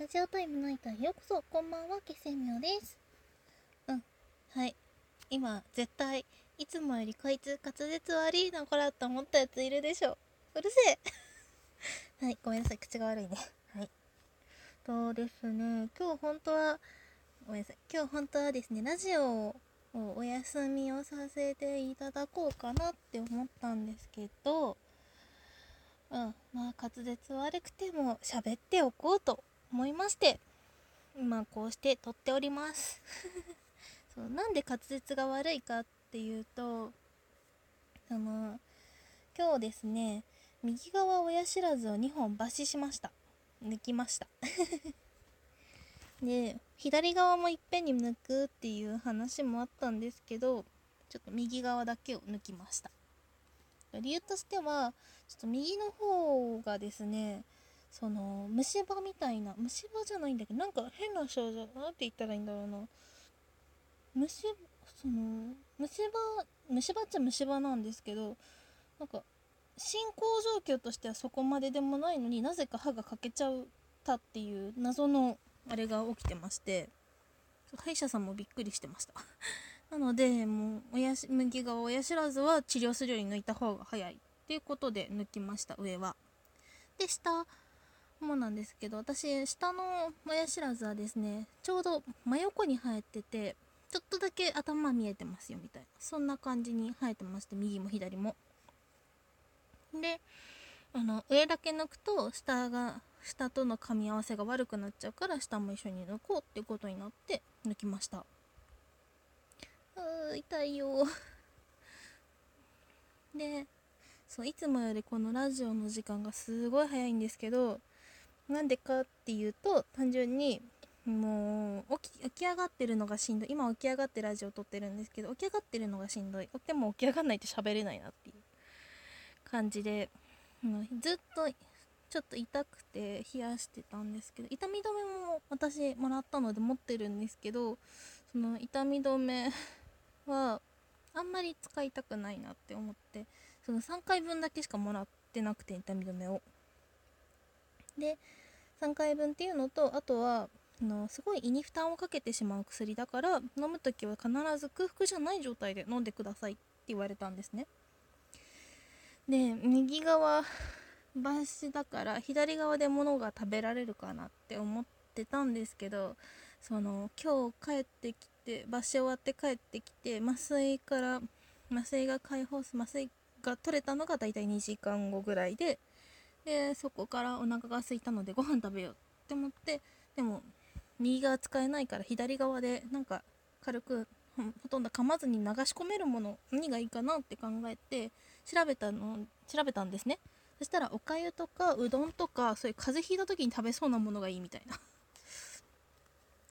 ラジオタイムナイターようこそ、こんばんは、気仙妙です。うん、はい。今、絶対、いつもよりこいつ滑舌悪いのこらと思ったやついるでしょ。うるせえ。はい、ごめんなさい、口が悪いね。はい。とですね、今日本当は、ごめんなさい、今日本当はですね、ラジオをお休みをさせていただこうかなって思ったんですけど、うん、まあ滑舌悪くても喋っておこうと思いまして今こうして撮っております。そうなんで滑舌が悪いかっていうとあの今日ですね右側親知らずを2本抜歯しました。抜きました。で左側もいっぺんに抜くっていう話もあったんですけどちょっと右側だけを抜きました。理由としてはちょっと右の方がですねその虫歯みたいな虫歯じゃないんだけどなんか変な症状なんて言ったらいいんだろうな。虫その虫歯虫歯っちゃ虫歯なんですけどなんか進行状況としてはそこまででもないのになぜか歯が欠けちゃったっていう謎のあれが起きてまして歯医者さんもびっくりしてました。なのでもう親し右側親知らずは治療するより抜いた方が早いっていうことで抜きました上は。で下もなんですけど私下の親知らずはですねちょうど真横に生えててちょっとだけ頭見えてますよみたいなそんな感じに生えてまして右も左も。であの上だけ抜くと下が下との噛み合わせが悪くなっちゃうから下も一緒に抜こうってことになって抜きました。うー痛いよ。でそういつもよりこのラジオの時間がすごい早いんですけどなんでかっていうと単純にもう起き起き上がってるのがしんどい。今起き上がってラジオ撮ってるんですけど起き上がってるのがしんどい。でも起き上がんないと喋れないなっていう感じで、うん、ずっとちょっと痛くて冷やしてたんですけど痛み止めも私もらったので持ってるんですけどその痛み止め はあんまり使いたくないなって思ってその3回分だけしかもらってなくて痛み止めを。で3回分っていうのとあとはあのすごい胃に負担をかけてしまう薬だから飲む時は必ず空腹じゃない状態で飲んでくださいって言われたんですね。で右側抜歯だから左側で物が食べられるかなって思ってたんですけどその今日帰ってきて抜歯終わって帰ってきて麻酔から麻酔が解放す麻酔が取れたのがだいたい2時間後ぐらいででそこからお腹が空いたのでご飯食べようって思ってでも右側使えないから左側でなんか軽くほとんど噛まずに流し込めるもの何がいいかなって考えて調べたの調べたんですね。そしたらおかゆとかうどんとかそういう風邪ひいた時に食べそうなものがいいみたいな。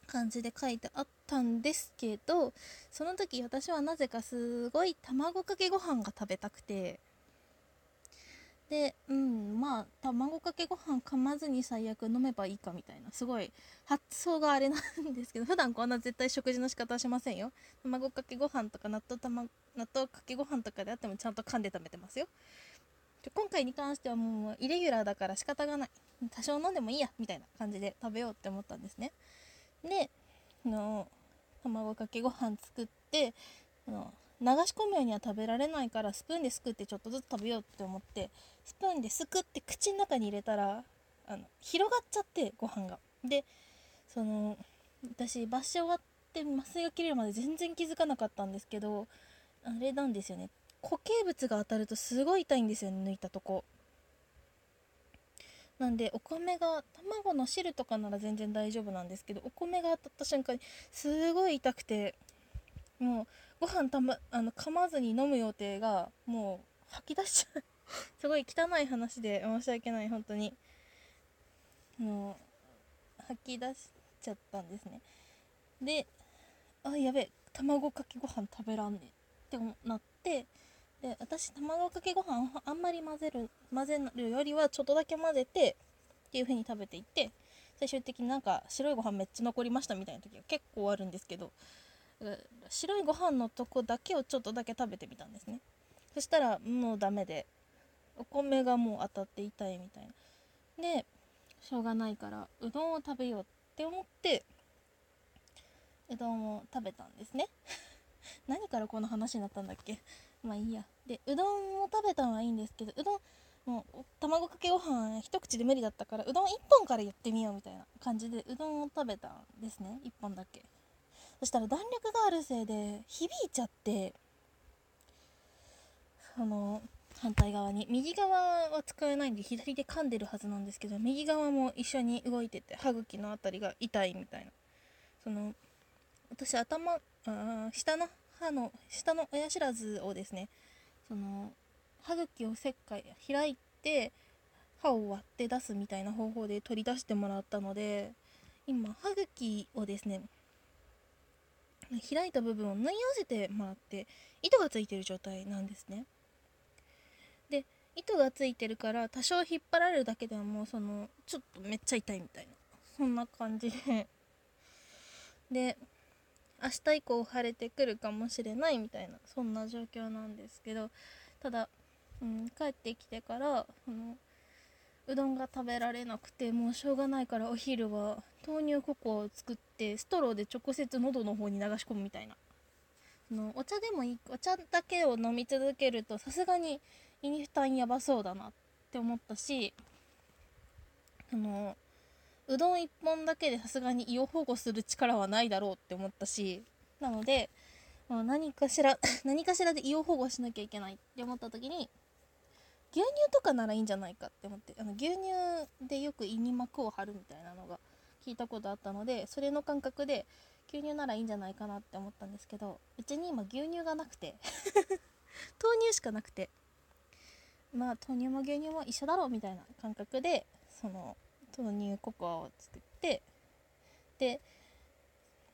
感じで書いてあったんですけどその時私はなぜかすごい卵かけご飯が食べたくて。でうんまあ卵かけご飯噛まずに最悪飲めばいいかみたいなすごい発想があれなんですけど普段こんな絶対食事の仕方はしませんよ。卵かけご飯とか納豆玉納豆かけご飯とかであってもちゃんと噛んで食べてますよ。今回に関してはもうイレギュラーだから仕方がない。多少飲んでもいいやみたいな感じで食べようって思ったんですね。であの卵かけご飯作ってあの流し込むようには食べられないからスプーンですくってちょっとずつ食べようって思ってスプーンですくって口の中に入れたらあの広がっちゃってご飯が。でその私抜歯終わって麻酔が切れるまで全然気づかなかったんですけどあれなんですよね。固形物が当たるとすごい痛いんですよね抜いたとこ。なんでお米が卵の汁とかなら全然大丈夫なんですけどお米が当たった瞬間にすごい痛くてもうご飯たまあの噛まずに飲む予定がもう吐き出しちゃう。すごい汚い話で申し訳ない本当に。もう吐き出しちゃったんですね。であやべえ卵かけご飯食べらんねってなってで私卵かけご飯あんまり混ぜる混ぜるよりはちょっとだけ混ぜてっていう風に食べていって最終的になんか白いご飯めっちゃ残りましたみたいな時が結構あるんですけど白いご飯のとこだけをちょっとだけ食べてみたんですね。そしたらもうダメでお米がもう当たって痛いみたいな。でしょうがないからうどんを食べようって思ってうどんを食べたんですね。何からこの話になったんだっけ？まあいいや。でうどんを食べたのはいいんですけどうどんもう卵かけご飯一口で無理だったからうどん1本からやってみようみたいな感じでうどんを食べたんですね。1本だけ。そしたら弾力があるせいで響いちゃってその反対側に。右側は使えないんで左で噛んでるはずなんですけど右側も一緒に動いてて歯茎の辺りが痛いみたいな。その私頭下の歯の下の親知らずをですねその歯茎を切開開いて歯を割って出すみたいな方法で取り出してもらったので今歯茎をですね開いた部分を縫い合わせてもらって糸がついてる状態なんですね。で糸がついてるから多少引っ張られるだけではもうそのちょっとめっちゃ痛いみたいな。そんな感じで。で明日以降晴れてくるかもしれないみたいなそんな状況なんですけど。ただ、うん、帰ってきてからそのうどんが食べられなくてもうしょうがないからお昼は豆乳ココアを作ってストローで直接喉の方に流し込むみたいな。のお茶でもいいお茶だけを飲み続けるとさすがに胃に負担やばそうだなって思ったしそのうどん1本だけでさすがに胃を保護する力はないだろうって思ったしなので、ま、何かしら 何かしらで胃を保護しなきゃいけないって思った時に牛乳とかならいいんじゃないかって思ってあの牛乳でよく胃に膜を張るみたいなのが聞いたことあったのでそれの感覚で牛乳ならいいんじゃないかなって思ったんですけどうちに今牛乳がなくて 豆乳しかなくてまあ豆乳も牛乳も一緒だろうみたいな感覚でその豆乳ココアを作ってで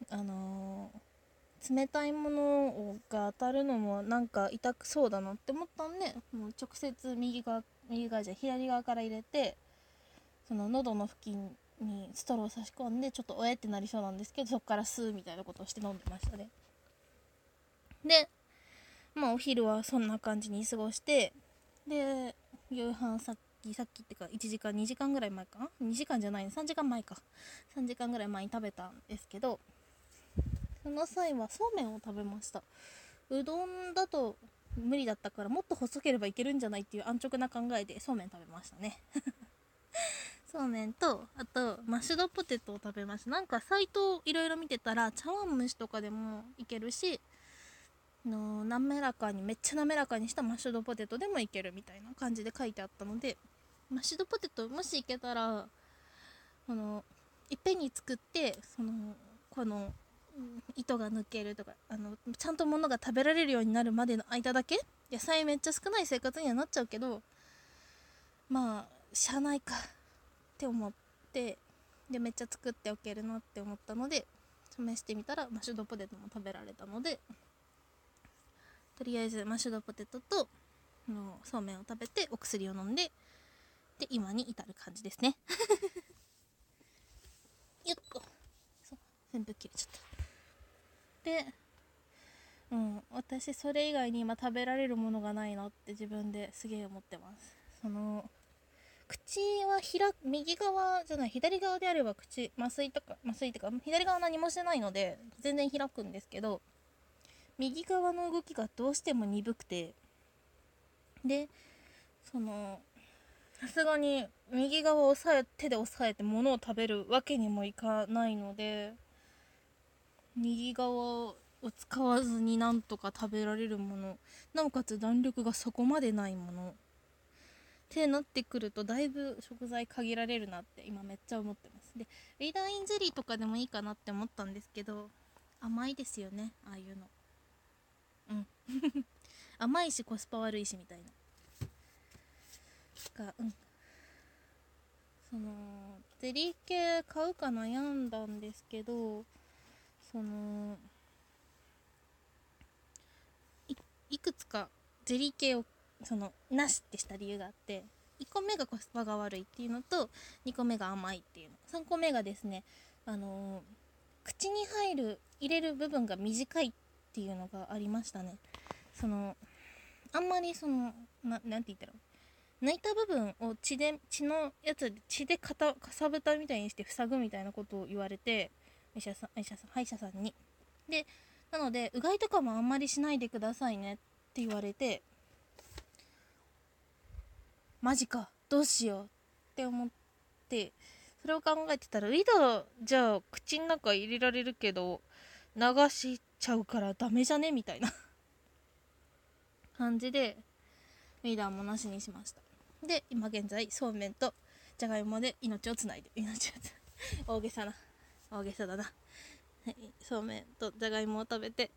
あのー、冷たいものが当たるのもなんか痛くそうだなって思ったんでもう直接右側右側じゃ左側から入れてその喉の付近にストローを差し込んでちょっとおえってなりそうなんですけどそこから吸うみたいなことをして飲んでましたね。でまあお昼はそんな感じに過ごしてで夕飯さっきさっきってか1時間2時間ぐらい前かな？2時間じゃない3時間前か。3時間ぐらい前に食べたんですけどその際はそうめんを食べました。うどんだと無理だったからもっと細ければいけるんじゃないっていう安直な考えでそうめん食べましたね。そうめんとあとマッシュドポテトを食べました。なんかサイトをいろいろ見てたら茶碗蒸しとかでもいけるしの滑らかにめっちゃ滑らかにしたマッシュドポテトでもいけるみたいな感じで書いてあったのでマッシュドポテトもしいけたらこのいっぺんに作ってそのこの糸が抜けるとかあのちゃんと物が食べられるようになるまでの間だけ野菜めっちゃ少ない生活にはなっちゃうけどまあしゃあないかって思ってでめっちゃ作っておけるなって思ったので試してみたらマッシュドポテトも食べられたのでとりあえずマッシュドポテトとのそうめんを食べてお薬を飲んでで今に至る感じですね。よっと全部切れちゃった。でうん私それ以外に今食べられるものがないなって自分ですげえ思ってます。その口は開右側じゃない左側であれば口麻酔とか麻酔とか左側何もしてないので全然開くんですけど右側の動きがどうしても鈍くてでそのさすがに右側を押さえ手で押さえて物を食べるわけにもいかないので右側を使わずになんとか食べられるもの。なおかつ弾力がそこまでないもの。ってなってくるとだいぶ食材限られるなって今めっちゃ思ってます。でウィダーインゼリーとかでもいいかなって思ったんですけど甘いですよねああいうの。うん。甘いしコスパ悪いしみたいな。がうん。そのゼリー系買うか悩んだんですけどそのいくつかゼリー系をそのなしってした理由があって1個目がコスパが悪いっていうのと2個目が甘いっていうの。3個目がですねあのー、口に入る入れる部分が短いっていうのがありましたね。そのあんまりそのななんて言ったら抜いた部分を血で血のやつで血でかさぶたみたいにして塞ぐみたいなことを言われて医者さん医者さん歯医者さんに。でなのでうがいとかもあんまりしないでくださいねって言われてマジかどうしようって思ってそれを考えてたらウィダーじゃあ口の中入れられるけど流しちゃうからダメじゃね？みたいな 感じでウィダーもなしにしました。で今現在そうめんとじゃがいもで命をつないで命をつ 大げさな大げさだな、はい、そうめんとじゃがいもを食べて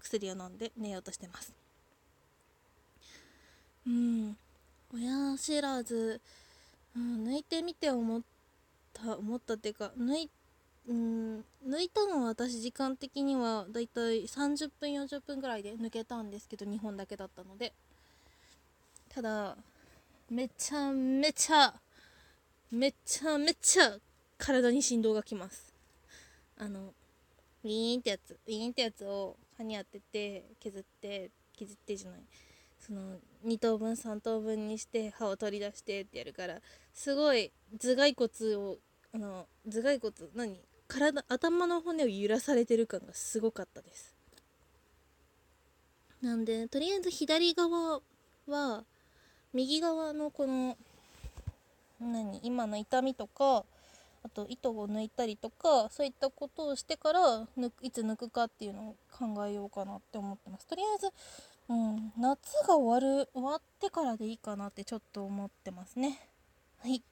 薬を飲んで寝ようとしてます。うん。親知らず、うん、抜いてみて思った思ったっていうか抜いうん抜いたのは私時間的にはだいたい30分40分ぐらいで抜けたんですけど2本だけだったので。ただめちゃめちゃめちゃめちゃ体に振動がきます。あのウィーンってやつウィーンってやつを歯に当てて削って削ってじゃない。その2等分3等分にして歯を取り出してってやるからすごい頭蓋骨をあの頭蓋骨何？体頭の骨を揺らされてる感がすごかったです。なんでとりあえず左側は右側のこの何？今の痛みとかあと糸を抜いたりとかそういったことをしてからいつ抜くかっていうのを考えようかなって思ってますとりあえず、うん、夏が終わる終わってからでいいかなってちょっと思ってますねはい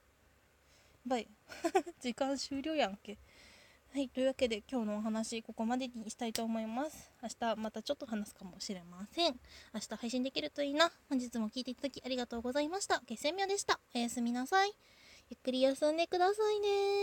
バイ 時間終了やんけはい、というわけで今日のお話ここまでにしたいと思います。明日またちょっと話すかもしれません。明日配信できるといいな。本日も聴いていただきありがとうございました。決戦妙でした。おやすみなさい。ゆっくり休んでくださいね